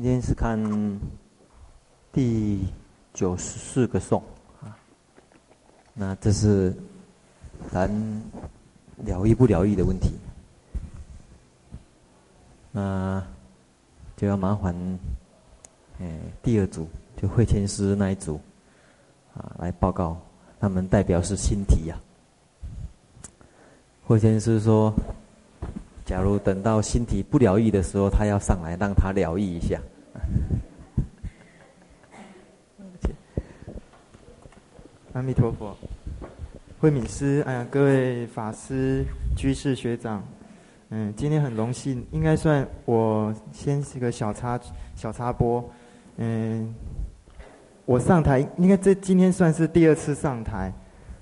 今天是看第九十四个颂啊，那这是谈疗愈不疗愈的问题，那就要麻烦哎第二组就慧谦师那一组啊来报告，他们代表是新题呀、啊。慧谦师说。假如等到心体不疗愈的时候，他要上来让他疗愈一下。阿弥陀佛，慧敏师，哎呀，各位法师、居士、学长，嗯，今天很荣幸，应该算我先是个小插小插播，嗯，我上台，应该这今天算是第二次上台，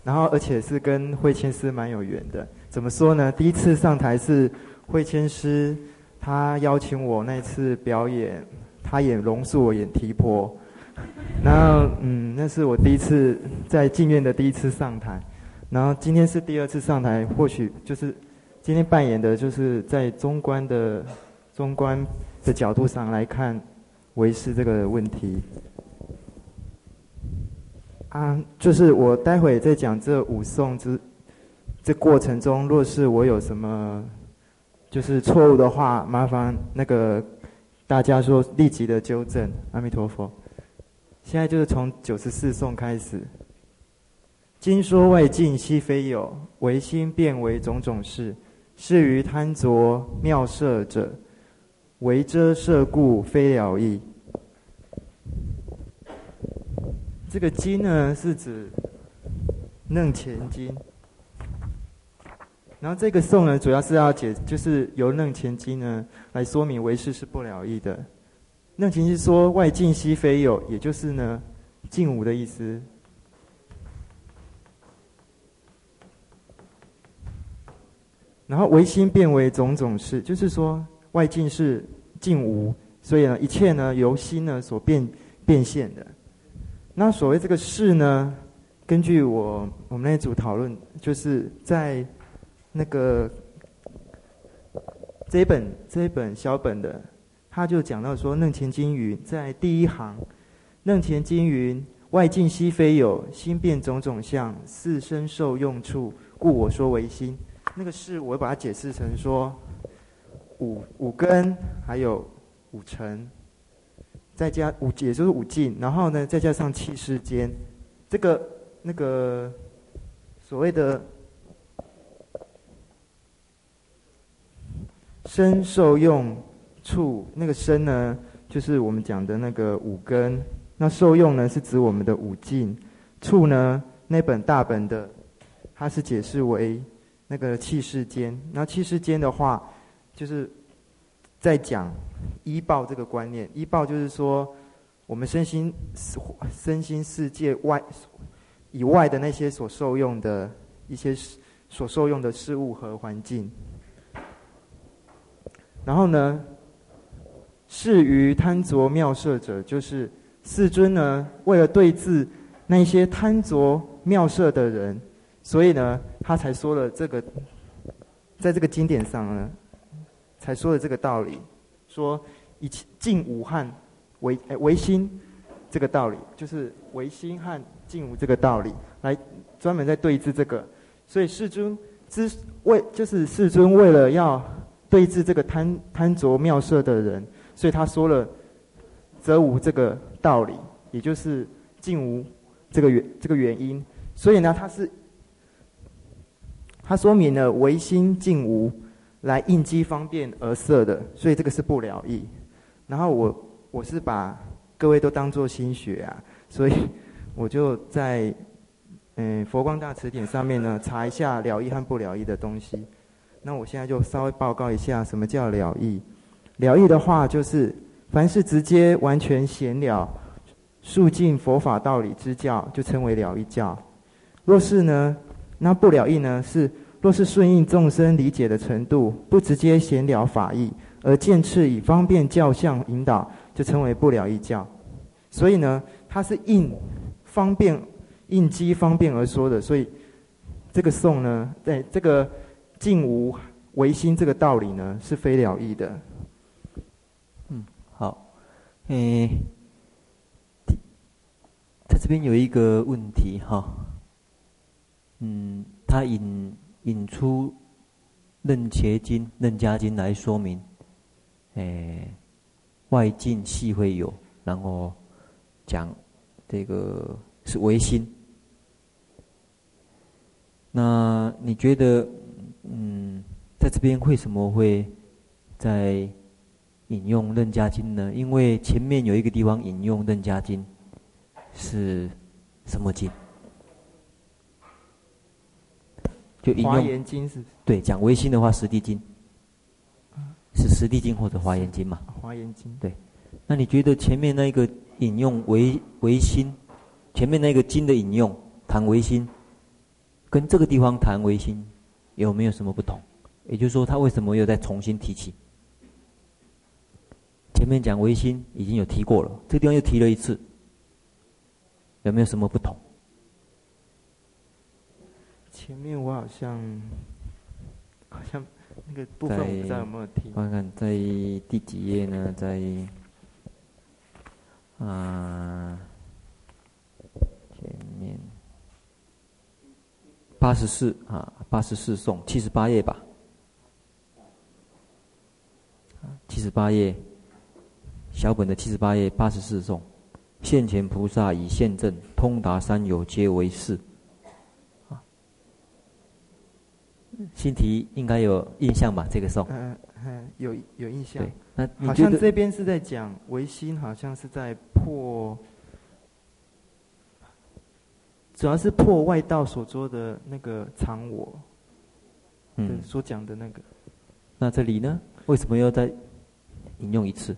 然后而且是跟慧谦师蛮有缘的。怎么说呢？第一次上台是。慧谦师，他邀请我那次表演，他演龙树，我演提婆。然后，嗯，那是我第一次在静院的第一次上台。然后今天是第二次上台，或许就是今天扮演的就是在中观的中观的角度上来看唯识这个问题。啊，就是我待会在讲这五颂之这过程中，若是我有什么。就是错误的话，麻烦那个大家说立即的纠正。阿弥陀佛。现在就是从九十四颂开始。经说外境悉非有，唯心变为种种事。是于贪着妙色者，为遮色故，非了义。这个经呢，是指楞伽经。然后这个颂呢，主要是要解，就是由楞伽经呢来说明唯识是不了义的。楞前经说外境悉非有，也就是呢尽无的意思。然后唯心变为种种事，就是说外境是尽无，所以呢一切呢由心呢所变变现的。那所谓这个事呢，根据我我们那组讨论，就是在。那个这一本这一本小本的，他就讲到说，楞伽经云在第一行，楞伽经云外境悉非有，心变种种相，是身受用处，故我说为心。那个是我把它解释成说五五根，还有五尘，再加五也就是五境，然后呢再加上七世间，这个那个所谓的。身受用处，那个身呢，就是我们讲的那个五根；那受用呢，是指我们的五境。处呢，那本大本的，它是解释为那个器世间。那器世间的话，就是在讲依报这个观念。依报就是说，我们身心身心世界外以外的那些所受用的一些所受用的事物和环境。然后呢，是于贪着妙色者，就是世尊呢，为了对治那些贪着妙色的人，所以呢，他才说了这个，在这个经典上呢，才说了这个道理，说以尽无和唯唯心这个道理，就是唯心和尽无这个道理，来专门在对治这个，所以世尊之为，就是世尊为了要。对治这个贪贪着妙色的人，所以他说了“则无”这个道理，也就是尽无这个原这个原因。所以呢，他是他说明了唯心尽无来应机方便而设的，所以这个是不了义。然后我我是把各位都当作心学啊，所以我就在嗯佛光大辞典上面呢查一下了义和不了义的东西。那我现在就稍微报告一下，什么叫了义？了义的话，就是凡是直接完全显了述尽佛法道理之教，就称为了义教。若是呢，那不了义呢，是若是顺应众生理解的程度，不直接显了法义，而渐次以方便教相引导，就称为不了义教。所以呢，它是应方便应机方便而说的。所以这个颂呢，在这个。尽无唯心这个道理呢，是非了义的。嗯，好。诶，他这边有一个问题哈，嗯，他引引出《楞伽经》《楞伽经》来说明，诶，外境系会有，然后讲这个是唯心。那你觉得，嗯，在这边为什么会在引用《楞伽经》呢？因为前面有一个地方引用《楞伽经》，是什么经？就引用《华严经》是？对，讲唯心的话，《十地经》是《十地经》或者《华严经》嘛？《华严经》对。那你觉得前面那个引用唯唯心，前面那个经的引用谈唯心？跟这个地方谈唯心有没有什么不同？也就是说，他为什么又再重新提起？前面讲唯心已经有提过了，这个地方又提了一次，有没有什么不同？前面我好像好像那个部分我不知道有没有提。看看在第几页呢？在啊前面。八十四啊，八十四颂，七十八页吧。七十八页，小本的七十八页，八十四颂，现前菩萨以现证，通达三有皆为是。啊，新题应该有印象吧？这个颂。嗯嗯，有有印象。对，那好像这边是在讲唯心，好像是在破。主要是破外道所说的那个常我，嗯，所讲的那个。那这里呢？为什么要再引用一次？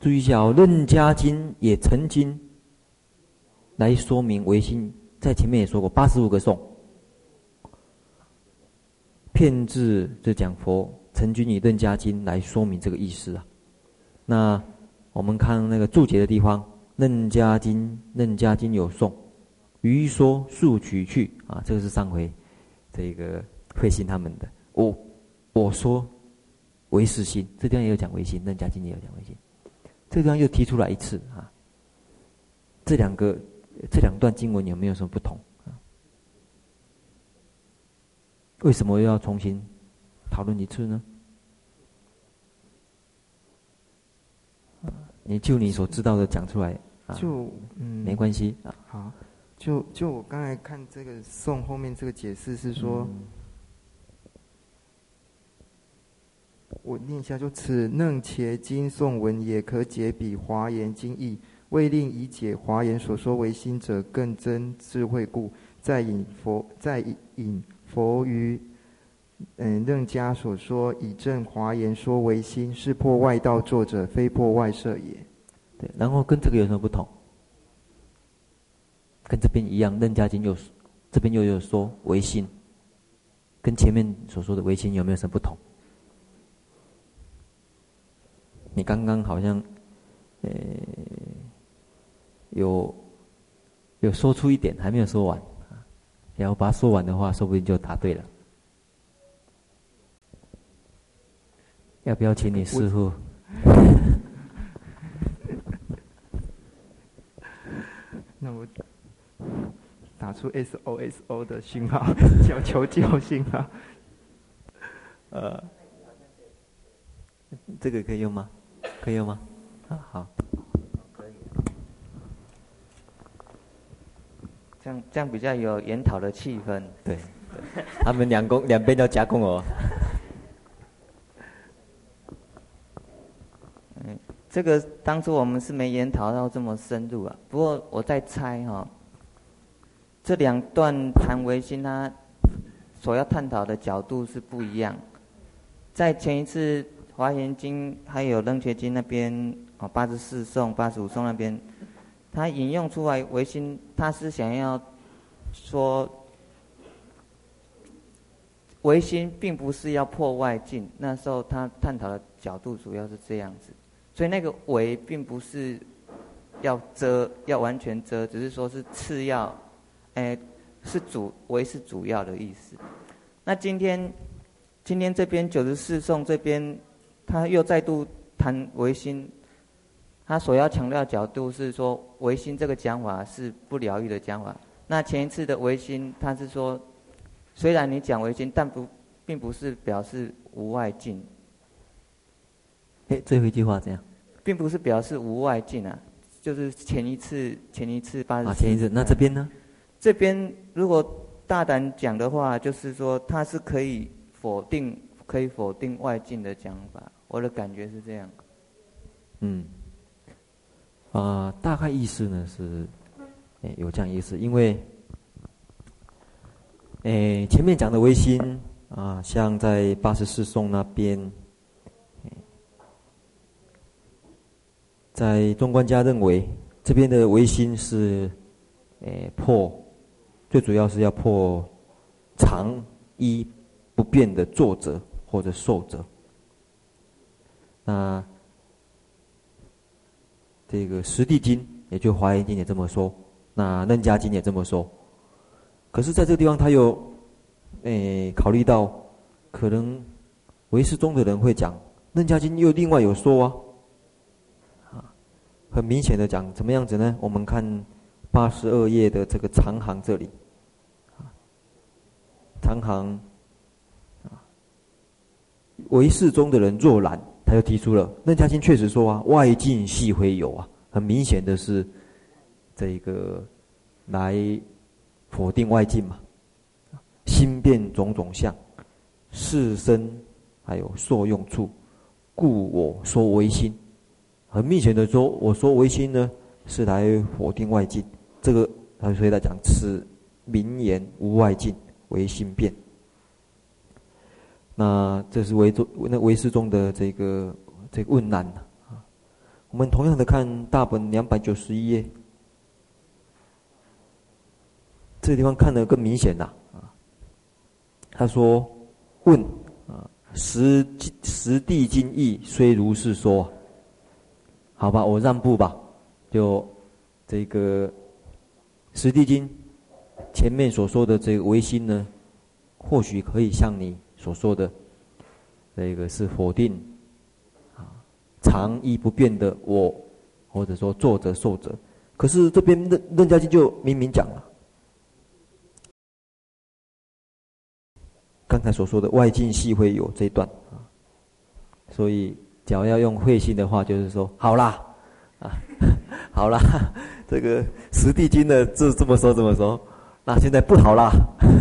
注意一下哦，《楞伽经》也曾经来说明唯心，在前面也说过八十五个颂，骗智就讲佛曾经以《楞伽经》来说明这个意思啊。那我们看那个注解的地方。楞伽经，楞伽经有送，余说速取去啊，这个是上回这个慧心他们的。我我说唯是心，这地方也有讲唯心，楞伽经也有讲唯心，这地方又提出来一次啊。这两个这两段经文有没有什么不同啊？为什么又要重新讨论一次呢？你就你所知道的讲出来。就嗯，没关系啊。好，就就我刚才看这个颂后面这个解释是说，嗯、我念一下，就此楞伽经颂文也可解比华严经义，为令以解华严所说为心者更增智慧故，再引佛再引佛于嗯楞伽所说以正华严说为心，是破外道作者，非破外设也。对，然后跟这个有什么不同？跟这边一样，《任家经》又这边又有说唯心，跟前面所说的唯心有没有什么不同？你刚刚好像，呃，有有说出一点，还没有说完，然后把它说完的话，说不定就答对了。要不要请你师傅？那我打出 SOSO 的信号，求求救信号。呃，这个可以用吗？可以用吗？啊，好。可以。这样这样比较有研讨的气氛。对。他们两公两边都夹攻我。这个当初我们是没研讨到这么深入啊，不过我在猜哈、哦，这两段谈维新，他所要探讨的角度是不一样。在前一次华严经还有楞伽经那边哦，八十四颂、八十五颂那边，他引用出来维新，他是想要说唯心并不是要破外境，那时候他探讨的角度主要是这样子。所以那个唯并不是要遮，要完全遮，只是说是次要，哎，是主唯是主要的意思。那今天，今天这边九十四颂这边，他又再度谈。谈唯心，他所要强调角度是说唯心这个讲法是不疗愈的讲法。那前一次的唯心，他是说，虽然你讲唯心，但不并不是表示无外境。哎，最后一句话怎样？并不是表示无外境啊，就是前一次前一次八十。啊，前一次，那这边呢？这边如果大胆讲的话，就是说它是可以否定，可以否定外境的讲法。我的感觉是这样。嗯。啊、呃，大概意思呢是。哎有这样意思，因为，诶，前面讲的微心啊，像在八十四颂那边，在中观家认为这边的唯心是，诶破，最主要是要破常一不变的作者或者受者。那这个实地经，也就华严经也这么说。那楞伽经也这么说，可是在这个地方，他又，诶、考虑到可能唯识宗的人会讲楞伽经又另外有说，啊，很明显的讲怎么样子呢？我们看八十二页的这个长行这里，长行，啊，唯识宗的人若然，他就提出了楞伽经确实说啊，外境系非有啊，很明显的是。这个来否定外境嘛，心变种种相，是身还有受用处，故我说唯心。很明显的说，我说唯心呢，是来否定外境。这个，所以他讲此名言无外境，唯心变。那这是唯中那唯识中的这个这个问难啊。我们同样的看大本两百九十一页。这个地方看得更明显了啊！他说：“问啊，实实地经义虽如是说，好吧，我让步吧。就这个实地经前面所说的这个唯心呢，或许可以像你所说的，这个是否定啊，常一不变的我，或者说作者受者。可是这边楞楞伽经就明明讲了。”刚才所说的外境系会有这一段啊，所以只要要用慧心的话，就是说好啦，啊，好啦，这个十地经的这这么说怎么说，那现在不好啦，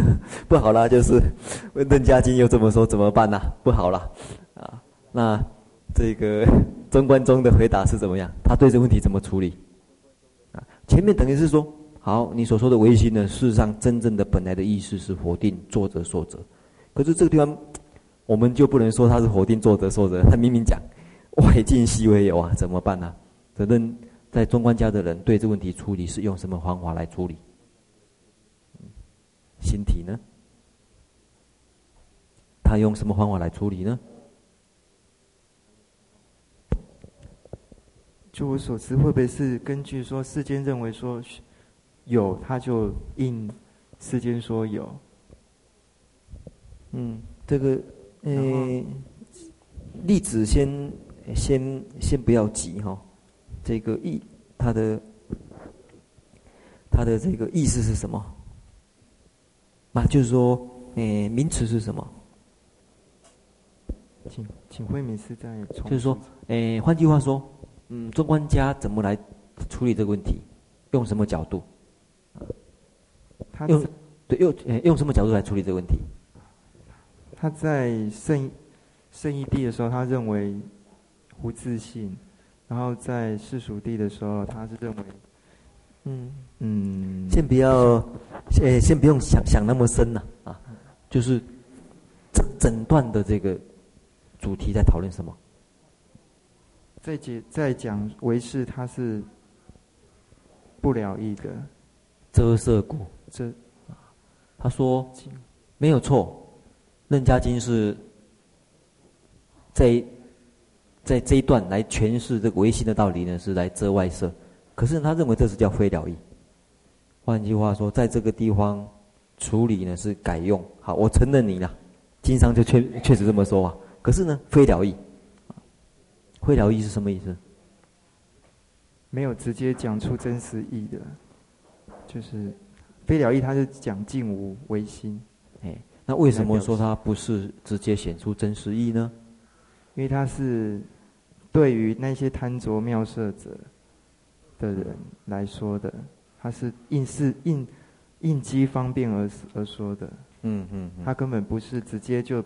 不好啦，就是问邓家经又这么说怎么办呢？不好啦，啊，那这个中观宗的回答是怎么样？他对这个问题怎么处理？啊，前面等于是说，好，你所说的唯心呢，事实上真正的本来的意思是否定作者受者。可是这个地方，我们就不能说他是否定作者受者，他明明讲外境系非有啊，怎么办呢、啊？反正在中观家的人对这个问题处理是用什么方法来处理？心体呢？他用什么方法来处理呢？就我所知，会不会是根据说世间认为说有，他就应世间说有？嗯，这个，呃，例子先先先不要急哈、哦，这个意，它的它的这个意思是什么？那就是说，呃，名词是什么？请请慧敏师在。就是说，呃，换句话说，嗯，中观家怎么来处理这个问题？用什么角度？他用对用呃用什么角度来处理这个问题？他在圣圣义地的时候，他认为无自信；然后在世俗地的时候，他是认为，嗯。嗯，先不要，先先不用想想那么深了啊，啊，就是整整段的这个主题在讨论什么？在解在讲唯识，他是不了义的。遮色故，这他说没有错。楞伽经是在在这一段来诠释这个唯心的道理呢，是来遮外色。可是他认为这是叫非了义。换句话说，在这个地方处理呢是改用。好，我承认你了，经上就确确实这么说啊。可是呢，非了义，非了义是什么意思？没有直接讲出真实义的，就是非了义，他是讲净无唯心。哎，那为什么说他不是直接显出真实义呢？因为他是对于那些贪着妙色者的人来说的，他是应是应应机方便而而说的。嗯嗯，他根本不是直接就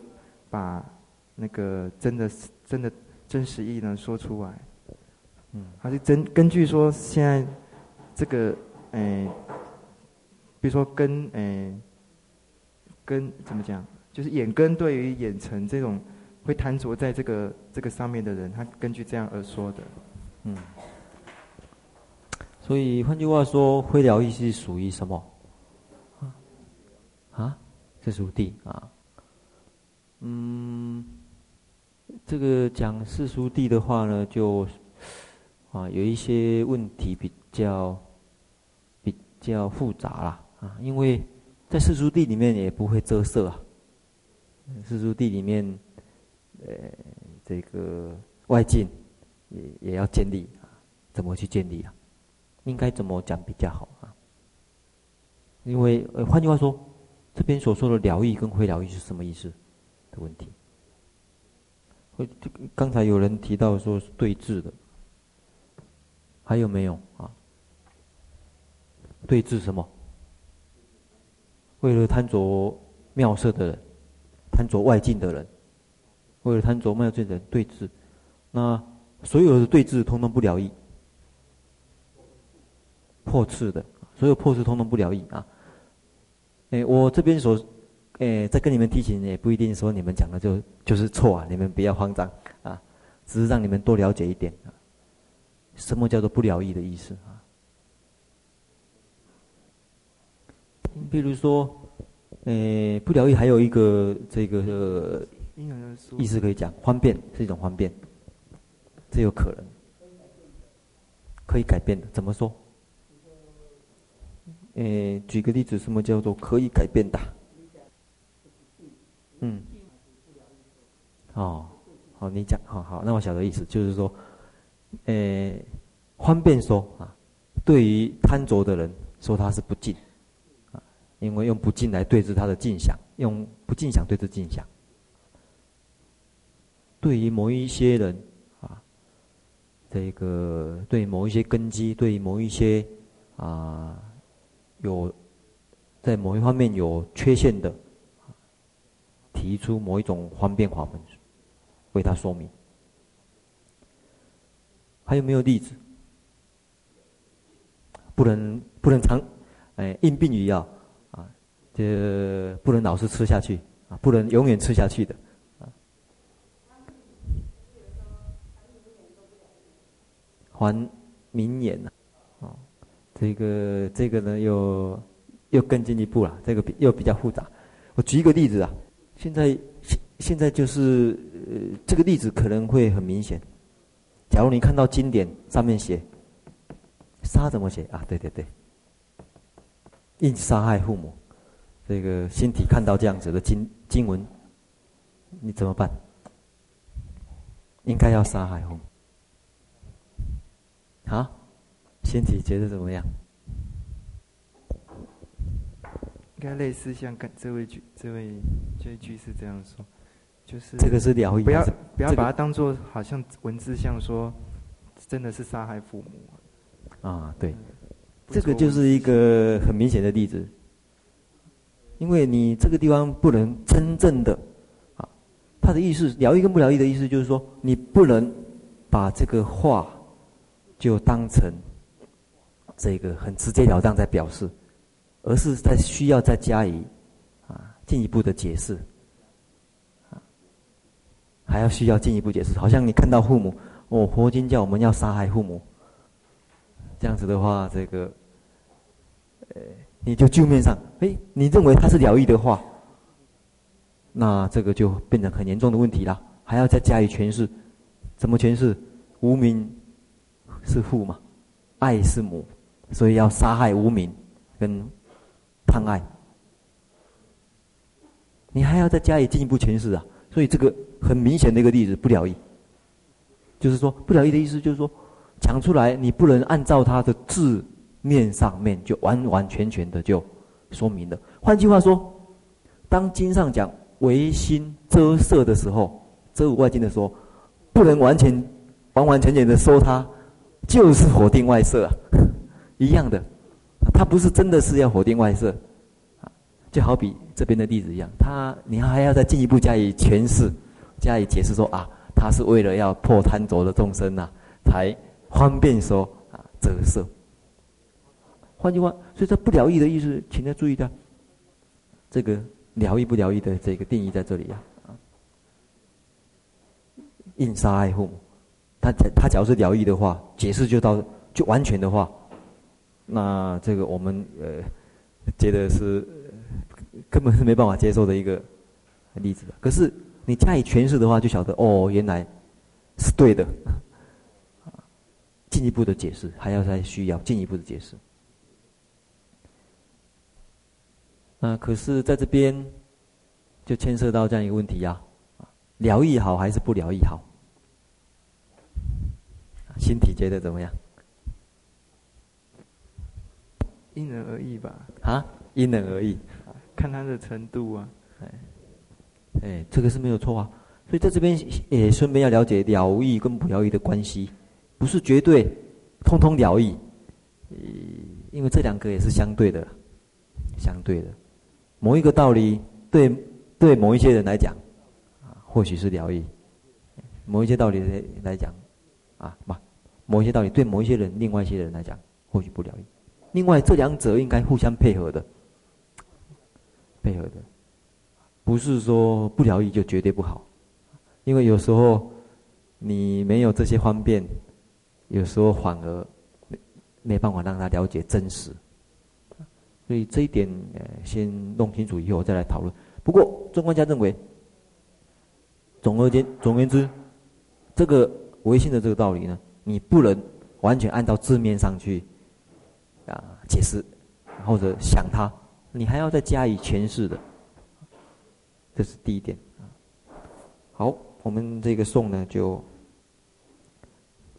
把那个真的真的真实意呢说出来。嗯，他是根根据说现在这个诶，比如说跟诶跟怎么讲，就是眼根对于眼尘这种。会贪着在这个这个上面的人，他根据这样而说的，嗯。所以换句话说，慧了义是属于什么？啊？啊？是属地啊？嗯，这个讲世俗地的话呢，就啊有一些问题比较比较复杂啦啊，因为在世俗地里面也不会遮色啊，世俗地里面。呃，这个外境也也要建立啊，怎么去建立啊？应该怎么讲比较好啊？因为呃，换句话说，这边所说的疗愈跟非疗愈是什么意思的问题？会刚才有人提到说是对峙的，还有没有啊？对峙什么？为了贪着妙色的人，贪着外境的人。为了贪着妙色的人对治，那所有的对治通通不了义，破斥的，所有破次通通不了义啊！哎，我这边所，哎，在跟你们提醒，也不一定说你们讲的就就是错啊，你们不要慌张啊，只是让你们多了解一点啊，什么叫做不了义的意思啊？比如说，哎，不了义还有一个这个。呃意思可以讲，方便是一种方便，这有可能，可以改变的。怎么说？诶，举个例子，什么叫做可以改变的？嗯。哦，好，你讲，好好，那我晓得意思，就是说，诶，方便说啊，对于贪着的人说他是不净，啊，因为用不净来对治他的净想，用不净想对治净想。对于某一些人，啊，这个对某一些根基，对某一些啊有在某一方面有缺陷的，提出某一种方便法门，为他说明。还有没有例子？不能不能长，哎，因病与药啊，这不能老是吃下去啊，不能永远吃下去的。还明眼呢，啊，这个这个呢又又更进一步了，这个比又比较复杂。我举一个例子啊，现在现现在就是呃这个例子可能会很明显。假如你看到经典上面写杀怎么写啊？对对对，应杀害父母。这个心体看到这样子的经经文，你怎么办？应该要杀害父母。好，身体觉得怎么样？应该类似像跟这位居这位这位居士这样说，就是这个是疗愈，不要不要把它当做好像文字像说，真的是杀害父母啊？对，这个就是一个很明显的例子，因为你这个地方不能真正的啊，他的意思疗愈跟不疗愈的意思就是说，你不能把这个话。就当成这个很直截了当在表示，而是在需要再加以啊进一步的解释，还要需要进一步解释。好像你看到父母，哦，佛经叫我们要杀害父母，这样子的话，这个，呃，你就旧面上，哎，你认为他是了义的话，那这个就变成很严重的问题了，还要再加以诠释，怎么诠释？无名。是父嘛，爱是母，所以要杀害无名跟贪爱。你还要再加以进一步诠释啊！所以这个很明显的一个例子，不了义。就是说不了义的意思，就是说讲出来你不能按照它的字面上面就完完全全的就说明了。换句话说，当经上讲唯心遮色的时候，遮无外境的时候，不能完全完完全全的说它就是否定外色啊，一样的，它不是真的是要否定外色。就好比这边的例子一样，他你还要再进一步加以诠释、加以解释，说啊，他是为了要破贪着的众生呐、啊，才方便说啊遮色。换句话，所以说不了义的意思，请大家注意的，这个了义不了义的这个定义在这里呀。啊，印杀爱护，他他假如是疗愈的话，解释就到就完全的话，那这个我们呃觉得是。根本是没办法接受的一个例子。可是你加以诠释的话，就晓得哦，原来是对的。进一步的解释，还要再需要进一步的解释。那可是在这边就牵涉到这样一个问题呀：疗愈好还是不疗愈好？心体觉得怎么样？因人而异吧。啊，因人而异。看他的程度啊，哎，哎，这个是没有错啊。所以在这边也顺便要了解疗愈跟不疗愈的关系，不是绝对通通疗愈，因为这两个也是相对的，相对的。某一个道理对对某一些人来讲，啊，或许是疗愈；某一些道理来讲，啊，嘛，某一些道理对某一些人，另外一些人来讲，或许不了义。另外，这两者应该互相配合的。配合的，不是说不了义就绝对不好，因为有时候你没有这些方便，有时候反而没没办法让他了解真实，所以这一点呃先弄清楚以后再来讨论。不过中观家认为，总而言总言之，这个唯心的这个道理呢，你不能完全按照字面上去啊解释或者想它。你还要再加以诠释的，这是第一点。好，我们这个颂呢，就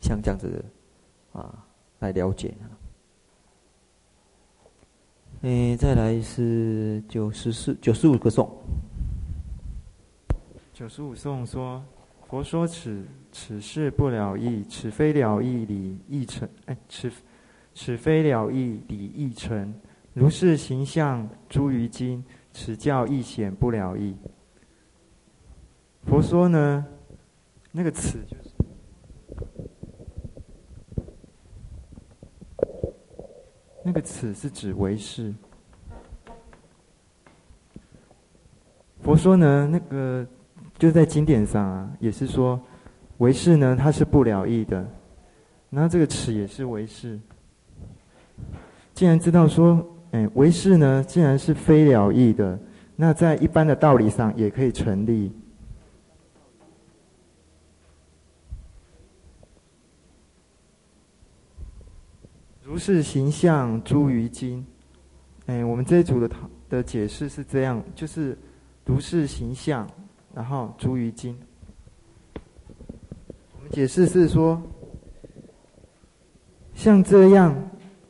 像这样子啊来了解。诶，再来是九十四、九十五个颂。九十五颂说：“佛说此此事不了义，此非了义理义成。哎，此此非了义理义成。”如是形象诸于经，此教亦显不了义。佛说呢，那个此就是那个此是指为是。佛说呢，那个就在经典上啊，也是说唯是呢，它是不了义的。那这个此也是唯是。既然知道说。哎，唯是呢，既然是非了义的，那在一般的道理上也可以成立。如是形象诸于经，哎，我们这一组的的解释是这样，就是如是形象，然后诸于经。解释是说，像这样。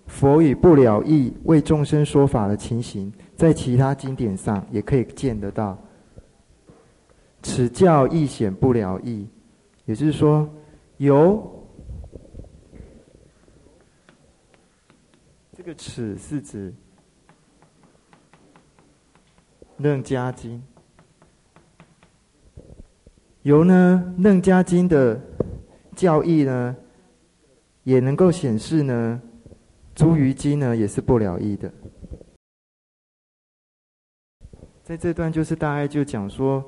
佛与不了义为众生说法的情形，在其他经典上也可以见得到。此教亦显不了义，也就是说，由这个“此”是指《楞伽经》，由呢《楞伽经》的教义呢，也能够显示呢。诸于经呢，也是不了义的。在这段就是大概就讲说，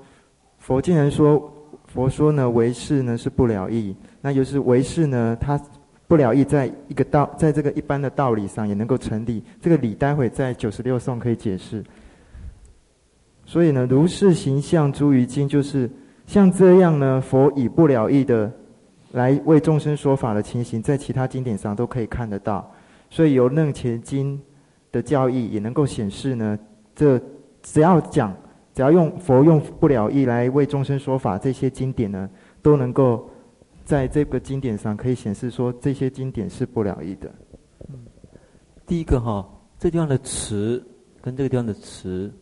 佛既然说佛说呢，唯是呢是不了义，那就是唯是呢，它不了义，在一个道，在这个一般的道理上也能够成立。这个理待会在九十六颂可以解释。所以呢，如是形象诸于经，就是像这样呢，佛以不了义的来为众生说法的情形，在其他经典上都可以看得到。所以由楞伽经的教义也能够显示呢，这只要讲，只要用佛用不了义来为众生说法，这些经典呢都能够在这个经典上可以显示说这些经典是不了义的。嗯，第一个哈，这地方的词跟这个地方的词，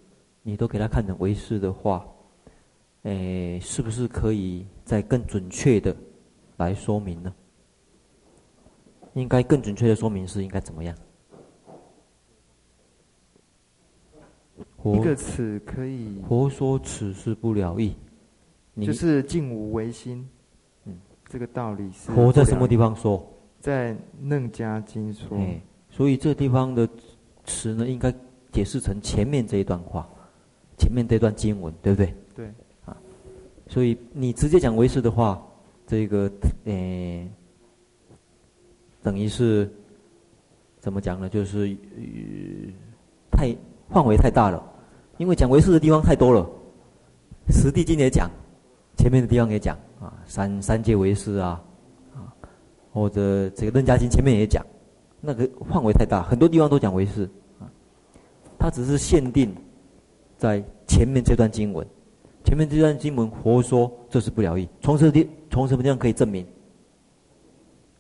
你都给他看成唯识的话，诶，是不是可以再更准确的来说明呢？应该更准确的说明是应该怎么样？一个词可以。佛说此是不了义，就是净无为心。嗯，这个道理是。佛在什么地方说？在楞伽经说。哎，所以这地方的词呢，应该解释成前面这一段话，前面这段经文，对不对？对。啊，所以你直接讲唯识的话，这个诶，等于是怎么讲呢？就是，太范围太大了。因为讲唯识的地方太多了，十地经也讲，前面的地方也讲啊，三三界唯识啊，啊，或者这个楞伽经前面也讲，那个范围太大，很多地方都讲唯识啊，它只是限定在前面这段经文，前面这段经文佛说这是不了义，从什么地从什么地方可以证明？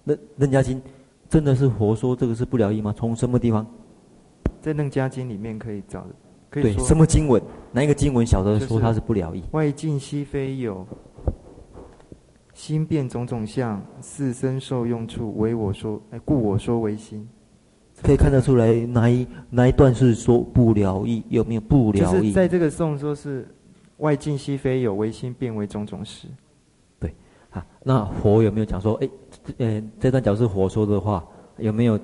那楞伽经真的是佛说这个是不了义吗？从什么地方？在楞伽经里面可以找的。对，什么经文？哪一个经文晓得说它是不了义？外境悉非有，心变种种相，四身受用处，唯我说，哎，故我说唯心。可以看得出来哪一哪一段是说不了义？有没有不了义？就是在这个颂说是外境悉非有，唯心变为种种识。对，啊，那佛有没有讲说？哎，呃，这段假如是佛说的话，有没有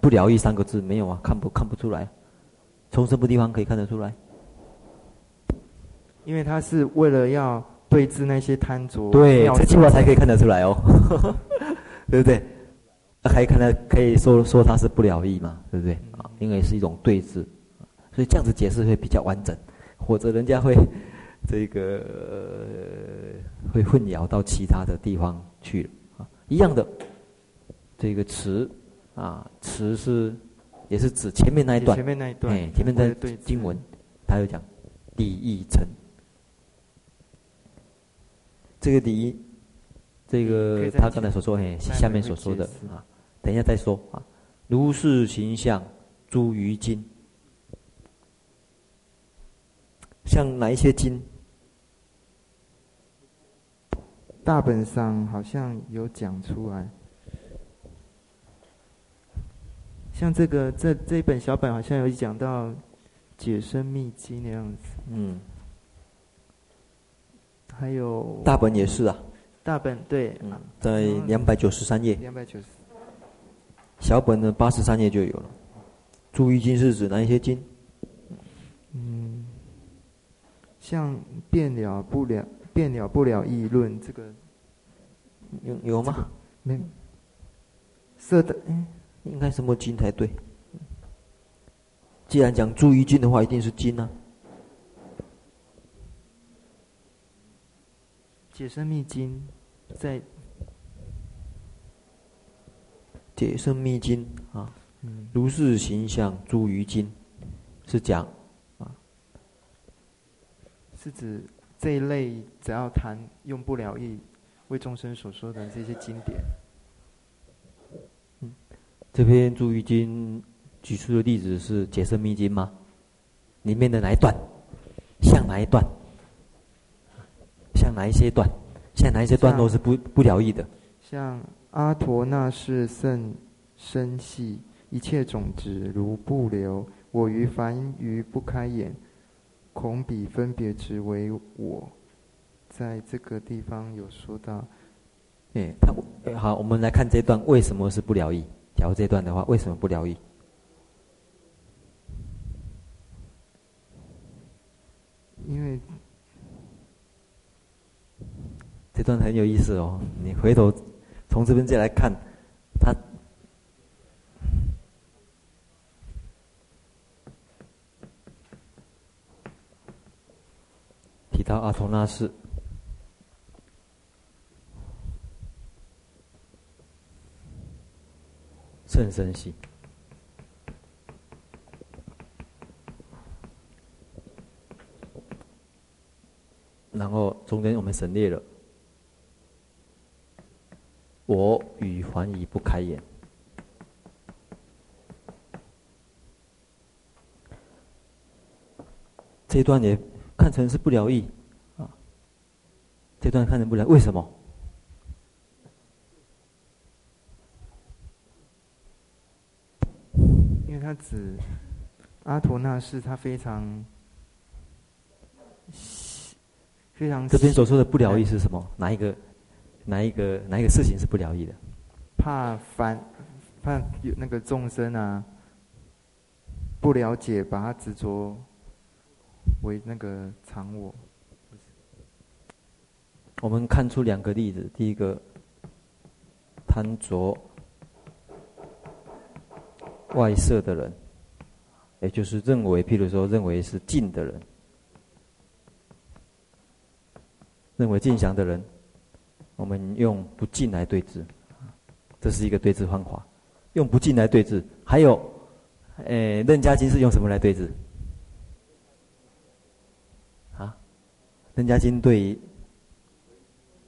不了义三个字？没有啊，看不看不出来。从什么地方可以看得出来？因为他是为了要对治那些贪着，对，这句话才可以看得出来哦，对不对？还看得可以说说他是不了义嘛，对不对？啊，因为是一种对治，所以这样子解释会比较完整，否则人家会这个、呃、会混淆到其他的地方去了啊。一样的，这个词啊，词是。也是指前面那一段，前面那一段，哎，前面的经文，他有讲第一层，这个第一，这个他刚才所说，哎，下面所说的啊，等一下再说啊。如是形象诸于经，像哪一些经？大本上好像有讲出来。像这个这这一本小本好像有讲到解生秘经那样子，嗯，还有大本也是啊，大本对，嗯，在两百九十三页，两百九十，小本的八十三页就有了。注意经是指哪一些经？嗯，像变了不了变了不了议论这个有有吗？这个、没，色的嗯。应该什么经才对？既然讲诸余经的话，一定是经啊。解生密经在解生密经啊，如是形象诸于经是讲啊，是指这一类只要谈用不了义为众生所说的这些经典。这篇诸余经举出的例子是解深密经吗？里面的哪一段？像哪一段？像哪一些段？像哪一些段落是不不了意的？像阿陀那氏甚深细，一切种子如不流。我于凡愚不开眼，恐彼分别值为我。在这个地方有说到，哎，他好，我们来看这段为什么是不了义。聊这段的话，为什么不了义？因为这段很有意思哦。你回头从这边再来看，他提到阿驮那氏。甚深细，然后中间我们省略了，我与还疑不开眼。这一段也看成是不了义啊。这段看成不了，为什么？因为他指阿陀那是，他非常非常。这边所说的不了义是什么？哪一个？哪一个？哪一个事情是不了义的？怕烦，怕有那个众生啊，不了解，把他执着。为那个常我，我们看出两个例子。第一个，贪着外色的人，也就是认为，譬如说，认为是净的人，认为净祥的人，我们用不净来对治，这是一个对治方法。用不净来对治，还有，诶，楞伽经是用什么来对治？楞伽经对，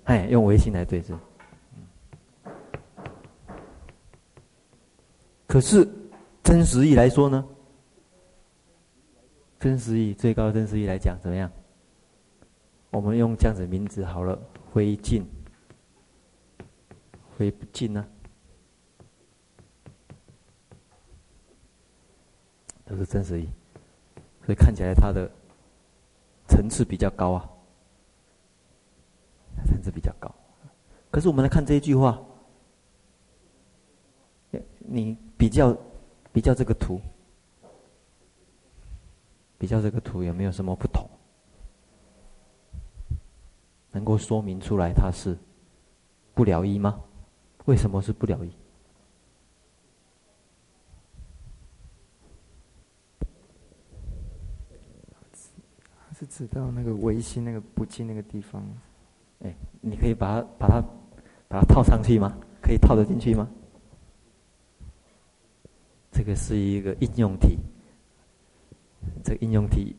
哎，用唯心来对治。可是真实义来说呢？真实义最高真实义来讲怎么样？我们用这样子名字好了，灰烬，灰不净呢？都是真实义，所以看起来它的层次比较高啊。层次比较高，可是我们来看这一句话，你比较比较这个图，比较这个图有没有什么不同？能够说明出来它是不了一吗？为什么是不了一？是指到那个唯心那个不净那个地方。哎，你可以把它把它把它套上去吗？可以套得进去吗？这个是一个应用题。这个应用题，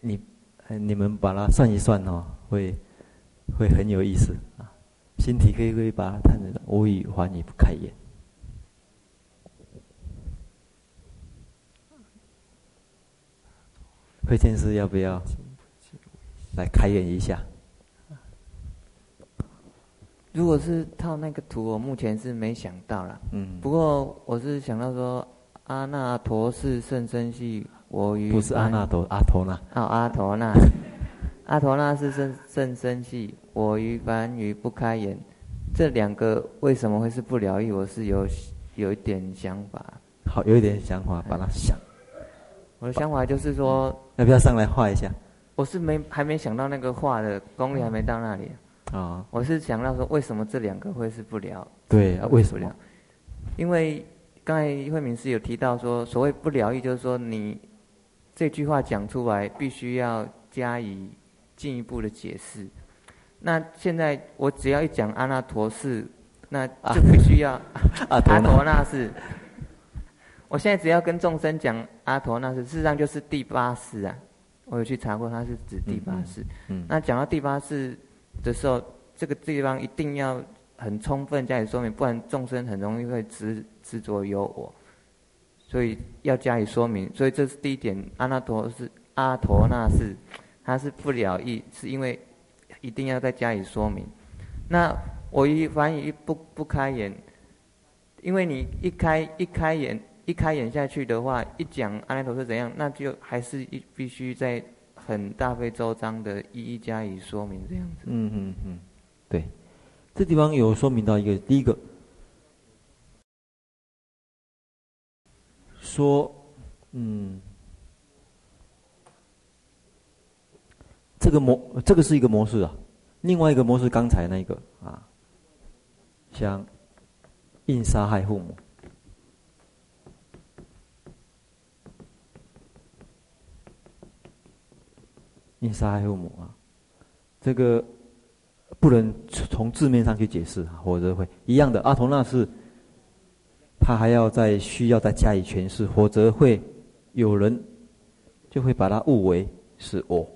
你你们把它算一算哦，会会很有意思啊。新题可以可以把它看成无语还疑不开眼。慧天师要不要来开眼一下？如果是套那个图，我目前是没想到啦。嗯。不过我是想到说，阿那陀是甚深系，我与。不是阿那陀，阿陀那。哦，阿陀那。阿陀那是甚甚深系，我于凡愚不开眼。这两个为什么会是不疗愈？我是有有一点想法。好，有一点想法，把它想。我的想法就是说，要不要上来画一下？我是没还没想到那个画的功力还没到那里。啊、哦，我是想到说，为什么这两个会是不了？对啊，为什么？因为刚才慧明师有提到说，所谓不了义，就是说你这句话讲出来，必须要加以进一步的解释。那现在我只要一讲阿那陀寺，那就必须要、啊、阿陀那氏。我现在只要跟众生讲阿陀那氏，事实上就是第八世啊。我有去查过，它是指第八世。嗯，嗯，那讲到第八世。的时候，这个地方一定要很充分加以说明，不然众生很容易会执执着有我，所以要加以说明。所以这是第一点，阿那陀是阿陀那是，他是不了义，是因为一定要再加以说明。那我一凡一不不开眼，因为你一开一开眼一开眼下去的话，一讲阿那陀是怎样，那就还是一必须在。很大费周章的一一加以说明，这样子。嗯嗯嗯，对，这地方有说明到一个，第一个说，嗯，这个模，这个是一个模式啊。另外一个模式，刚才那个啊，像印杀害父母。印杀害父母啊，这个不能从字面上去解释，啊，否则会一样的。阿童那是，他还要再需要再加以诠释，否则会有人就会把它误为是我，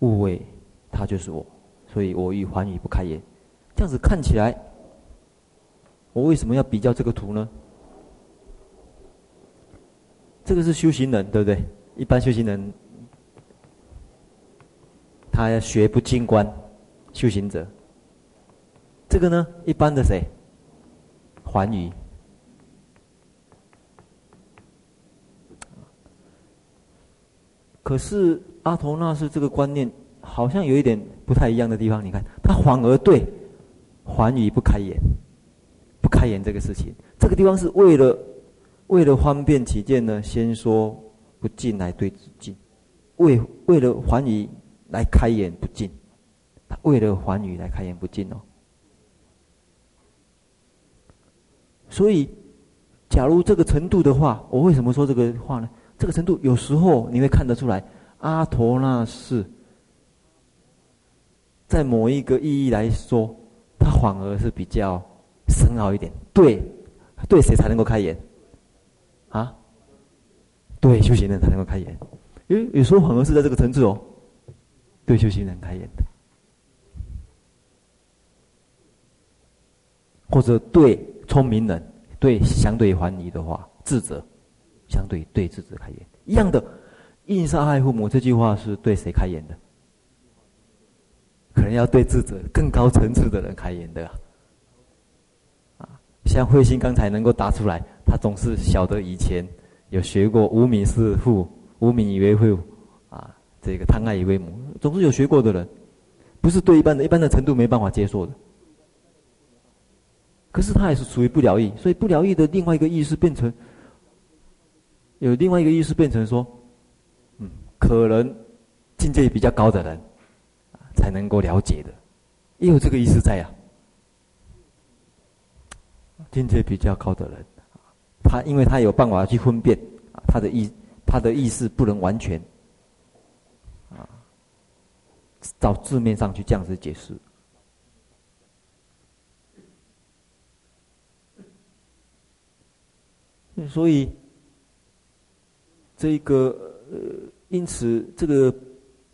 误为他就是我，所以我欲还语不开言。这样子看起来，我为什么要比较这个图呢？这个是修行人，对不对？一般修行人，他要学不净观，修行者。这个呢，一般的谁？还语。可是阿驮那识这个观念好像有一点不太一样的地方。你看，他反而对还语不开眼，不开眼这个事情，这个地方是为了为了方便起见呢，先说不进来对治净，为为了还语来开言不净，为了还语来开言不进哦。所以，假如这个程度的话，我为什么说这个话呢？这个程度有时候你会看得出来，阿陀那是在某一个意义来说，他反而是比较深奥一点。对，对谁才能够开言？对修行人才能够开言。因为有时候反而是在这个层次哦，对修行人开言的，或者对聪明人，对相对还语的话，智者。相对对智者开言一样的，应杀害父母这句话是对谁开言的？可能要对智者更高层次的人开言的啊。啊，像慧心刚才能够答出来，他总是晓得以前有学过“无名是父，无名以为父”，啊，这个贪爱以为母，总是有学过的人，不是对一般的一般的程度没办法接受的。可是他也是属于不了义，所以不了义的另外一个意思变成。有另外一个意思变成说，嗯，可能境界比较高的人，才能够了解的，也有这个意思在啊。境界比较高的人，他因为他有办法去分辨，他的意他的意思不能完全，啊，照字面上去这样子解释，所以。这个呃，因此这个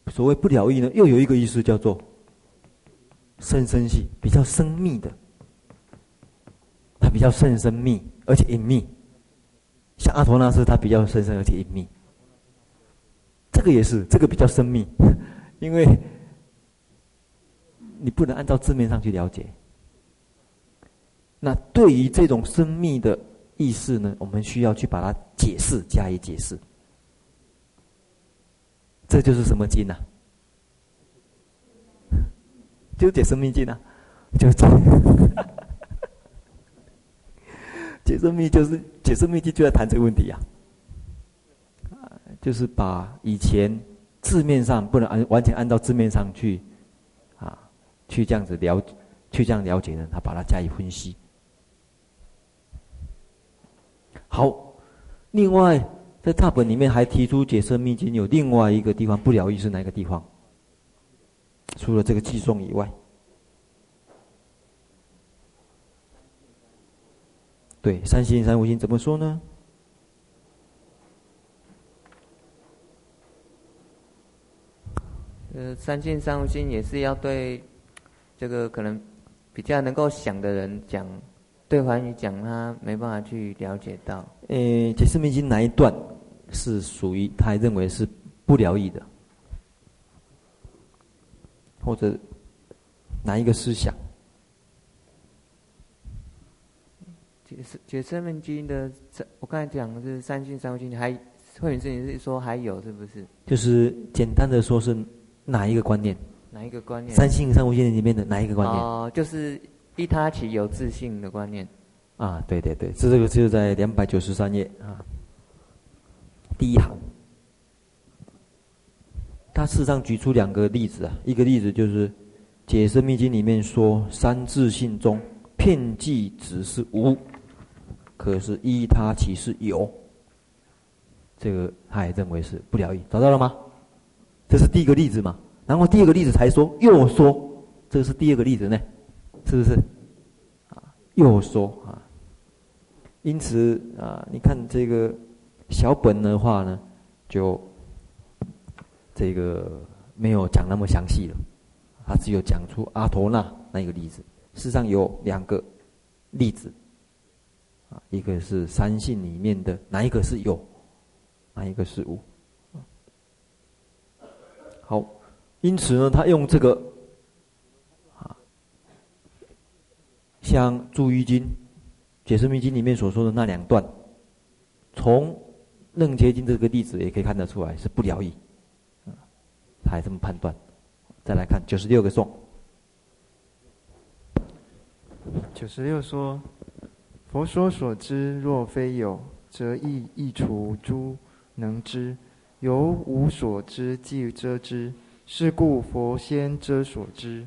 所谓不了义呢，又有一个意思叫做深深系，比较深密的，它比较甚深密，而且隐秘。像阿驮那识，它比较深深而且隐秘。这个也是，这个比较深密，因为你不能按照字面上去了解。那对于这种深密的意思呢，我们需要去把它解释，加以解释。这就是什么经呢、啊？就解《生命经》啊，就这解《生命》，就是解《生命就》，就在谈这个问题呀。啊，就是把以前字面上不能按完全按照字面上去啊，去这样子了，去这样了解呢，他把它加以分析。好，另外。在大本里面还提出解释密经有另外一个地方不了义是哪个地方？除了这个偈颂以外，对三心三无心怎么说呢？呃，三心三无心也是要对这个可能比较能够想的人讲，对还语讲他没办法去了解到。呃，解释明经哪一段？是属于他认为是不了义的，或者哪一个思想？解释解释密经的，我刚才讲的是三性三无性，还慧远你是说还有是不是？就是简单的说是哪一个观念？哪一个观念？三性三无性里面的哪一个观念？哦，就是一他起有自性的观念。啊，对对对，是这个就在两百九十三页啊。第一行，他事实上举出两个例子啊，一个例子就是《解生密经》里面说三自性中，片计只是无，可是依他起是有。这个他也认为是不了义，找到了吗？这是第一个例子嘛。然后第二个例子才说又说，这是第二个例子呢，是不是？啊，又说啊，因此啊，你看这个。小本的话呢，就这个没有讲那么详细了，他只有讲出阿陀那那个例子。事实上有两个例子，啊，一个是三性里面的哪一个是有，哪一个是无。好，因此呢，他用这个，啊，像《注意经》《解释密经》里面所说的那两段，从《楞伽经》这个例子也可以看得出来是不了义，啊，他还这么判断。再来看九十六个颂。九十六说：佛说所知若非有，则亦亦除诸能知；由无所知即遮之，是故佛先遮所知。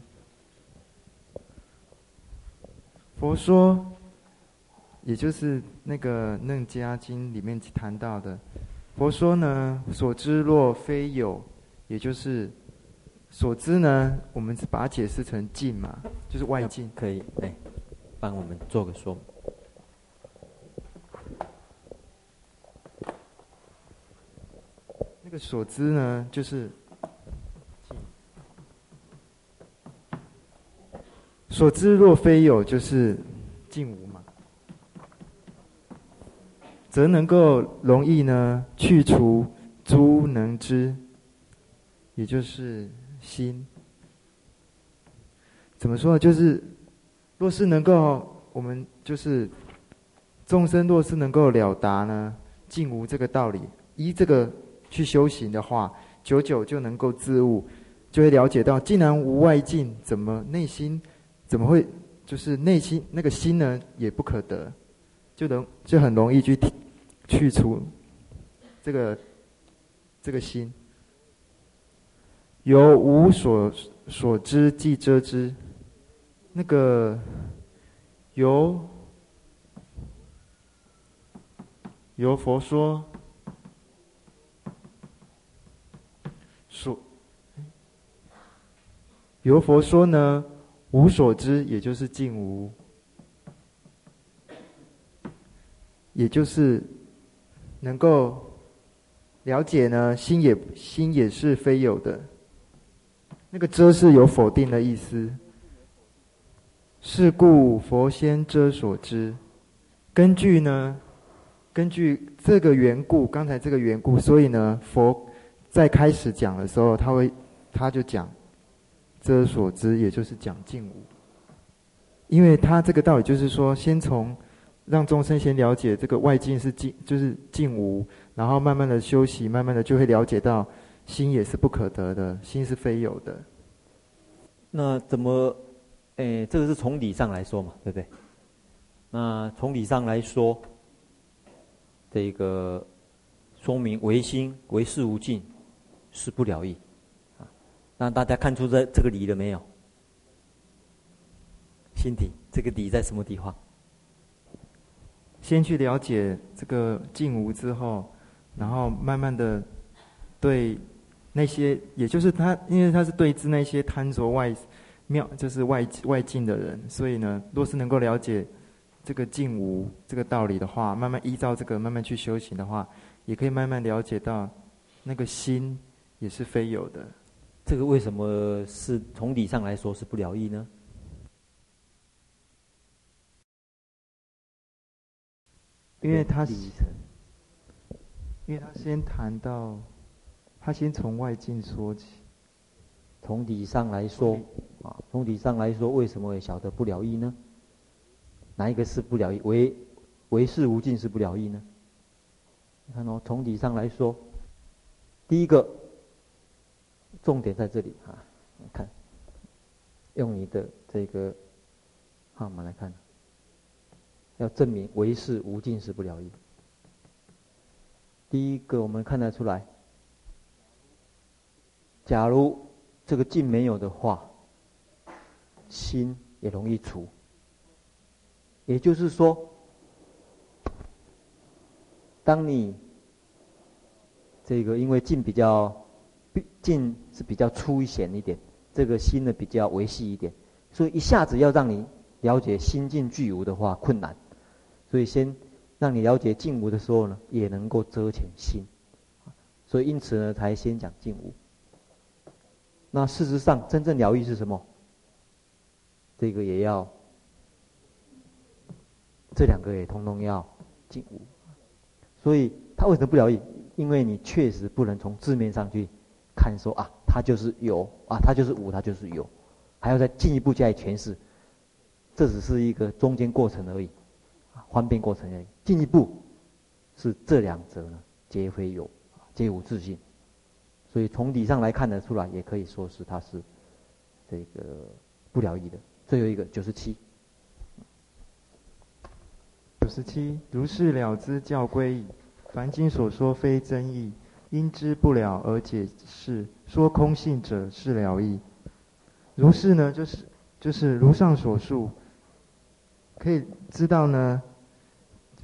佛说，也就是那个《楞伽经》里面谈到的。佛说呢，所知若非有，也就是。所知呢，我们把它解释成境嘛，就是外境。可以，哎，帮我们做个说明。所知呢，就是所知若非有，就是境无嘛，则能够容易呢去除诸能知，也就是。心怎么说呢？就是若是能够，我们就是众生，若是能够了达呢，境无这个道理，依这个去修行的话，久久就能够自悟，就会了解到，既然无外境，怎么内心怎么会就是内心那个心呢，也不可得，就能就很容易去去除这个这个心。由无所所知即遮之，那个由由佛说所由佛说呢，无所知也就是境无，也就是能够了解呢，心也心也是非有的。那个遮是有否定的意思，是故佛先遮所知。根据呢，根据这个缘故，刚才这个缘故，所以呢，佛在开始讲的时候，他会他就讲遮所知，也就是讲净无。因为他这个道理就是说，先从让众生先了解这个外境是净，就是净无，然后慢慢的修习，慢慢的就会了解到。心也是不可得的，心是非有的。那怎么？诶，这个是从理上来说嘛，对不对？那从理上来说，这个说明唯心唯识无尽是不了义啊。那大家看出这这个理了没有？心体这个理在什么地方？先去了解这个境无之后，然后慢慢的对。那些，也就是他，因为他是对治那些贪着外妙，就是外外境的人，所以呢，若是能够了解这个境无这个道理的话，慢慢依照这个慢慢去修行的话，也可以慢慢了解到，那个心也是非有的。这个为什么是从理上来说是不了义呢？因为他，因为他先谈到。他先从外境说起，从理上来说，啊，从理上来说，为什么会晓得不了义呢？哪一个是不了义？唯唯是无尽是不了义呢？你看哦，从理上来说，第一个重点在这里啊，你看，用你的这个号码来看，要证明唯是无尽是不了义。第一个我们看得出来。假如这个境没有的话，心也容易除。也就是说，当你这个因为境比较，境是比较粗显一点，这个心呢比较维细一点，所以一下子要让你了解心境具无的话困难，所以先让你了解静无的时候呢，也能够遮遣心，所以因此呢才先讲静无。那事实上，真正疗愈是什么？这个也要，这两个也通通要尽无。所以他为什么不疗愈？因为你确实不能从字面上去看说啊，它就是有啊，它就是无，它就是有，还要再进一步加以诠释。这只是一个中间过程而已，啊方便过程而已。进一步是这两者呢，皆非有，皆无自性。所以从理上来看得出来，也可以说是它是这个不疗愈的。最后一个九十七，九十七，如是了知教归矣。凡经所说非真义，因知不了而解释，说空性者是了义。如是呢，就是就是如上所述，可以知道呢，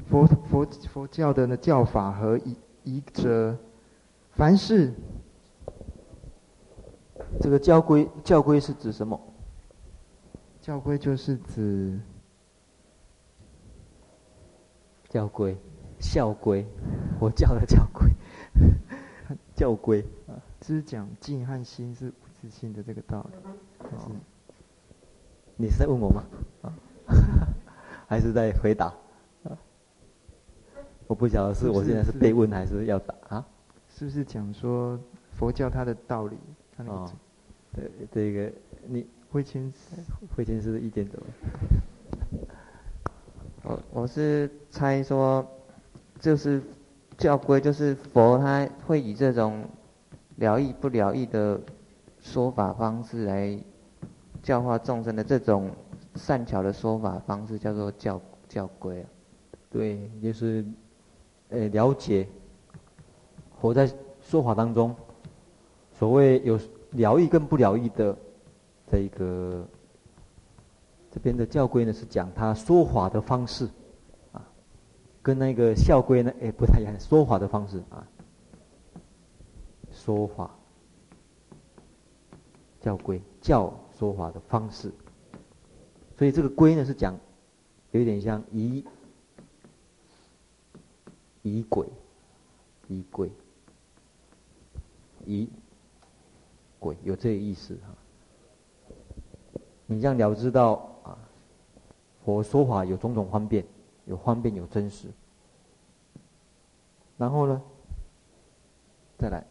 佛佛佛教的呢教法和仪仪则，凡是这个教规教规是指什么？教规就是指教规。校规，佛教的教规，教规啊，知讲静和心是无自性的这个道理。哦，你是在问我吗？啊，还是在回答？啊，我不晓得是我现在是被问还是要答啊？是不是讲说佛教它的道理？哦，对，这个你慧谦，慧谦师的意见怎么？我我是猜说。就是教规，就是佛他会以这种了义不了义的说法方式来教化众生的这种善巧的说法方式，叫做教教规啊。对，就是呃了解活在说法当中所谓有了义跟不了义的这个这边的教规呢，是讲他说法的方式。跟那个校规呢，哎，不太一样，说法的方式啊，说法，教规教说法的方式，所以这个规呢是讲，有点像仪仪轨，仪轨，仪轨有这个意思哈。你这样了知道啊，佛说法有种种方便。有方便有真实，然后呢，再来，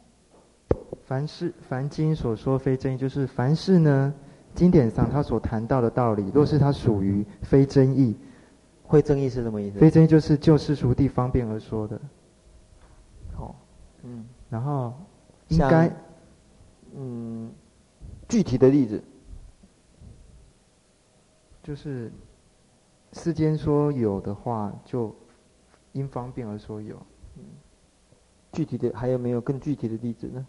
凡是凡经所说非真义，就是凡是呢经典上他所谈到的道理，若是他属于非真义，非真义是什么意思？非真义就是就世俗地方便而说的。哦，嗯，然后应该，嗯，具体的例子，就是。世间说有的话，就因方便而说有。嗯，具体的还有没有更具体的例子呢？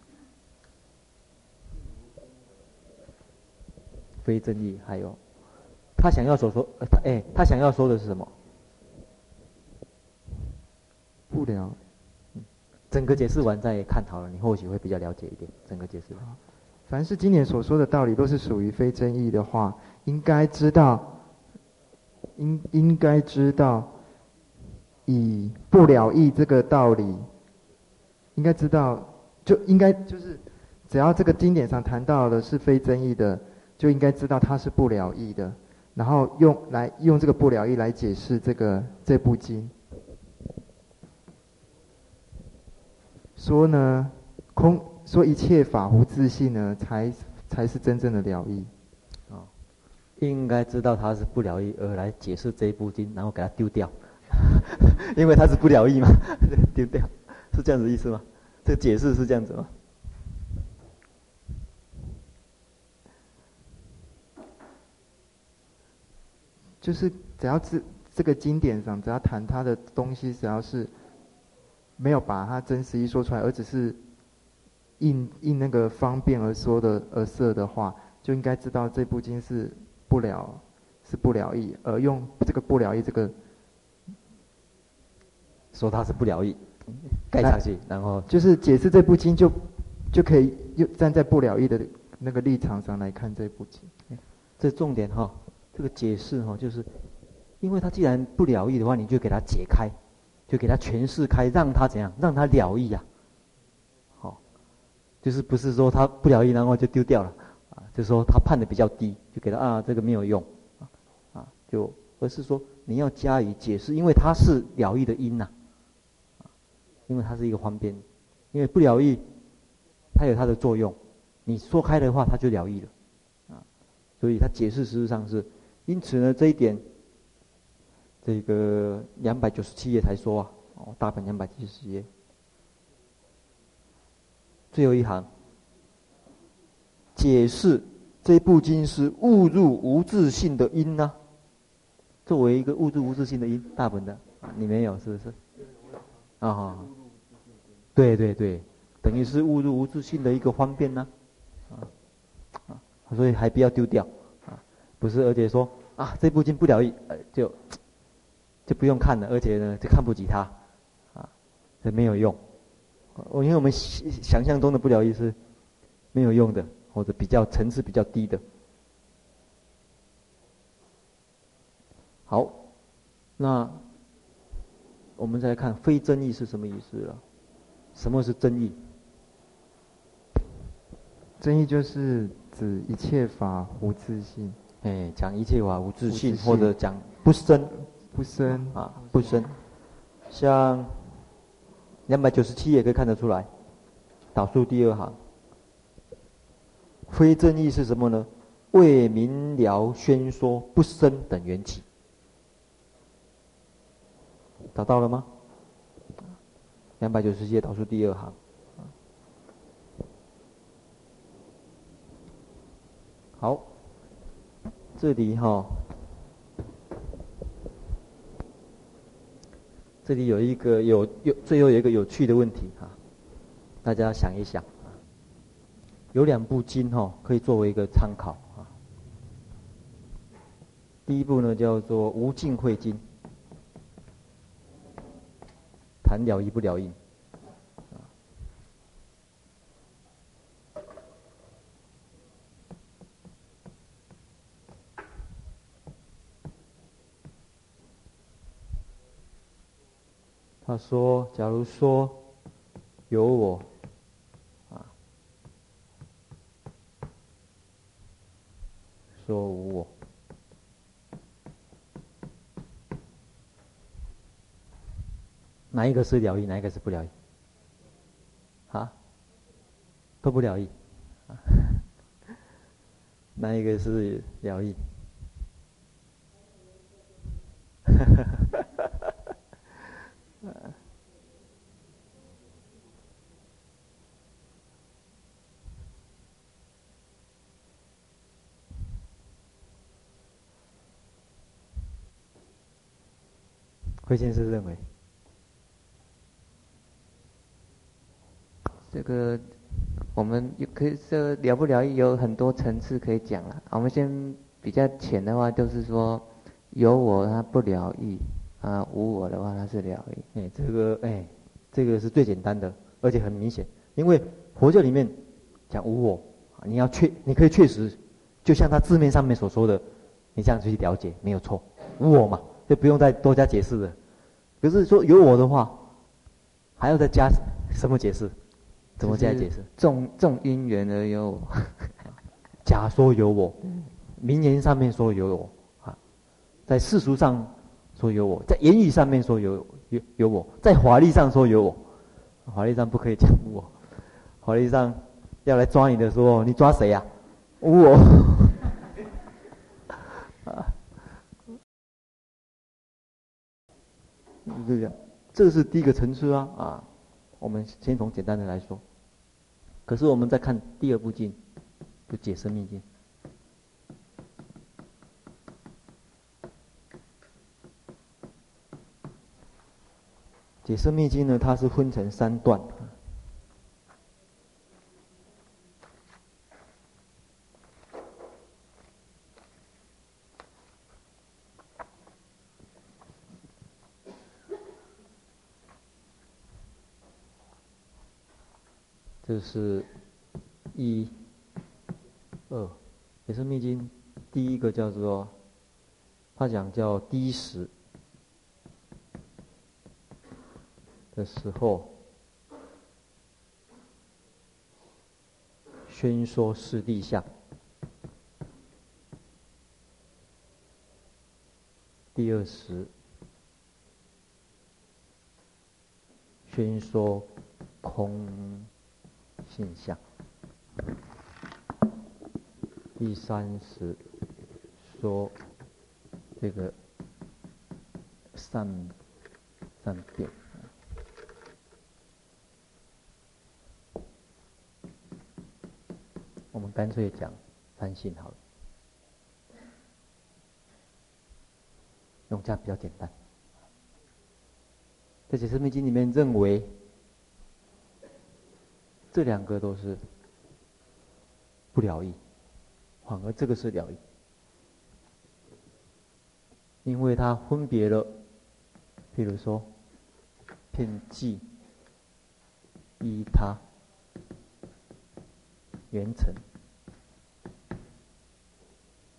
非正义还有，他想要所说，他哎，他想要说的是什么？不了。嗯，整个解释完再探讨了，你或许会比较了解一点。整个解释。凡是经典所说的道理，都是属于非真义的话，应该知道。应应该知道，以不了义这个道理，应该知道，就应该就是，只要这个经典上谈到的是非真义的，就应该知道它是不了义的，然后用来用这个不了义来解释这个这部经，说呢，空说一切法无自性呢，才才是真正的了义。应该知道他是不了义，而来解释这一部经，然后给他丢掉，因为他是不了义嘛，丢掉，是这样子意思吗？这解释是这样子吗？就是只要是这个经典上，只要谈他的东西，只要是没有把他真实一说出来，而只是应应那个方便而说的而设的话，就应该知道这部经是。不了是不了义，而用这个不了义这个说他是不了义，盖上去，然后就是解释这部经就就可以又站在不了义的那个立场上来看这部经。这重点哈，这个解释哈，就是因为他既然不了义的话，你就给他解开，就给他诠释开，让他怎样，让他了义啊。好，就是不是说他不了义，然后就丢掉了。就是说他判的比较低，就给他啊这个没有用，啊啊就而是说你要加以解释，因为它是了义的因呐，因为它是一个方便，因为不了义，它有它的作用，你说开的话，它就了义了，啊，所以它解释实质上是，因此呢这一点，这个两百九十七页才说啊，哦大本两百七十页，最后一行。解释这部经是误入无自性的因呢、作为一个误入无自性的因，大本的。你没有是不是？啊、哦，对对对，等于是误入无自性的一个方便呢、啊，啊，所以还不要丢掉。啊，不是，而且说啊这部经不了义，就就不用看了，而且呢就看不起他，啊，这没有用，我因为我们想象中的不了义是没有用的。或者比较层次比较低的，好，那我们再来看非争议是什么意思了？什么是争议？争议就是指一切法无自性。哎，讲一切法无自性，或者讲不生，不生啊，不生。像两百九十七页可以看得出来，倒数第二行。非正义是什么呢？为明了宣说不生等缘起，找到了吗？两百九十页倒数第二行。好，这里哈、哦，这里有一个有有最后有一个有趣的问题哈，大家想一想。有两部经哈，可以作为一个参考啊。第一部呢叫做《无尽慧经》，谈了义不了义。他说：“假如说有我。”说无我，哪一个是了义？哪一个是不了义？啊，都不了义。哪一个是了义？慧先生认为，这个我们可以说了不了义有很多层次可以讲了。我们先比较浅的话，就是说有我他不了义啊，无我的话他是了义。哎，这个哎，这个是最简单的，而且很明显。因为佛教里面讲无我，你要确，你可以确实，就像他字面上面所说的，你这样去了解没有错，无我嘛。就不用再多加解释了。可是说有我的话，还要再加什么解释？怎么加解释？众众因缘而有我，假说有我，名言上面说有我啊，在世俗上说有我，在言语上面说有有有我，在法律上说有我，法律上不可以讲我，法律上要来抓你的时候，你抓谁呀？无我。就这样，这是第一个层次啊啊！我们先从简单的来说。可是我们再看第二部经，就《解释密经》。《解释密经》呢，它是分成三段。这是一、二，也是密经第一个叫做，他讲叫低时的时候，宣说是地相。第二十，宣说空。现象。第三十，说这个善善变。我们干脆讲三性好了，用这样比较简单。在《解释密经》里面认为，这两个都是不了义，反而这个是了义，因为它分别了，譬如说，遍计依他。缘成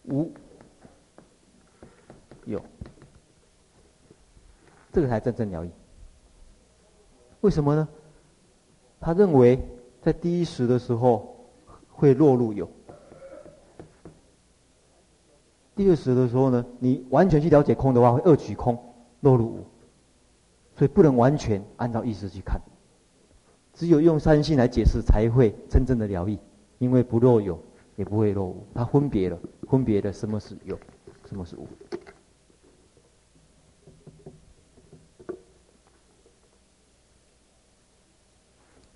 无有，这个才真正了义。为什么呢？他认为在第一识的时候会落入有，第二识的时候呢，你完全去了解空的话，会二取空落入无，所以不能完全按照意思去看，只有用三性来解释，才会真正的了义。因为不落有，也不会落无，它分别了，分别了什么是有，什么是无。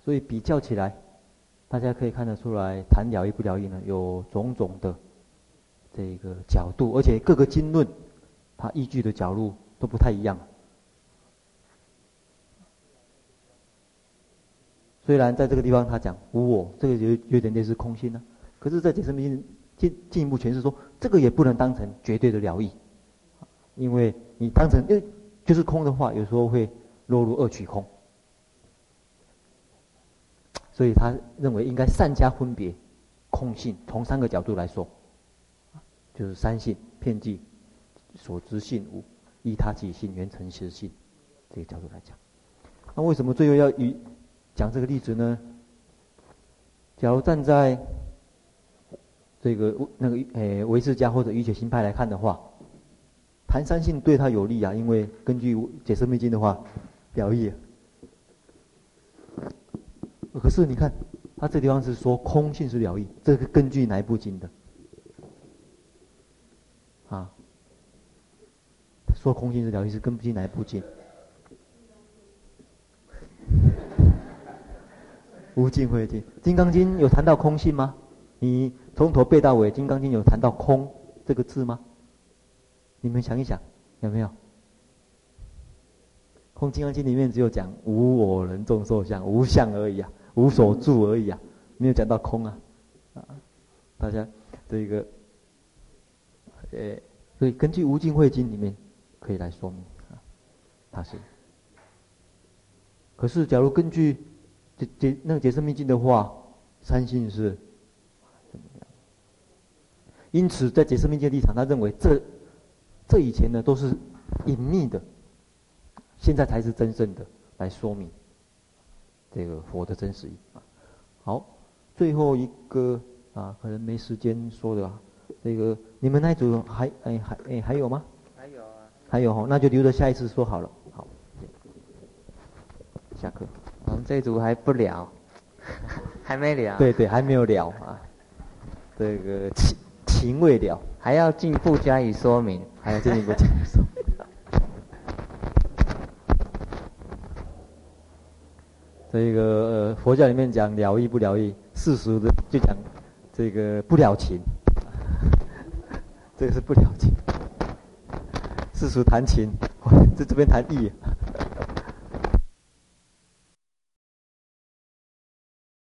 所以比较起来，大家可以看得出来，谈了义不了义呢，有种种的这个角度，而且各个经论，它依据的角度都不太一样。虽然在这个地方他讲无我，这个有有点类似空性呢、可是，在解释明进进一步诠释说，这个也不能当成绝对的了义，因为你当成因就是空的话，有时候会落入二取空，所以他认为应该善加分别空性，从三个角度来说，就是三性、遍计、所知性无、依他起性、缘成实性这个角度来讲，那为什么最后要与？讲这个例子呢，假如站在这个那个诶唯识家或者瑜伽行派来看的话，谈三性对他有利啊，因为根据解释密经的话，了义。可是你看，他这地方是说空性是了义，这个根据哪一部经的？啊，说空性是了义是根据哪一部经？无尽慧经，《金刚经》有谈到空性吗？你从头背到尾，《金刚经》有谈到空这个字吗？你们想一想，有没有？空《金刚经》里面只有讲无我人众寿相，无相而已啊，无所住而已啊，没有讲到空啊。啊，大家这个，呃，所以根据《无尽慧经》里面可以来说明啊，它是。可是，假如根据解解那个解释密经的话，三性是？因此，在解释密经的立场，他认为这这以前呢都是隐秘的，现在才是真正的来说明这个佛的真实义。好，最后一个啊，可能没时间说的啊，这个你们那组还哎还哎还有吗？还有啊。还有哈，那就留着下一次说好了。好，下课。我们这一组还不聊，还没聊。对对，还没有聊啊。这个情情未了，还要进一步加以说明，还要进一步加以说明。这个呃，佛教里面讲了义不了义，世俗的就讲这个不了情，这个是不了情。世俗谈情，在这边谈义。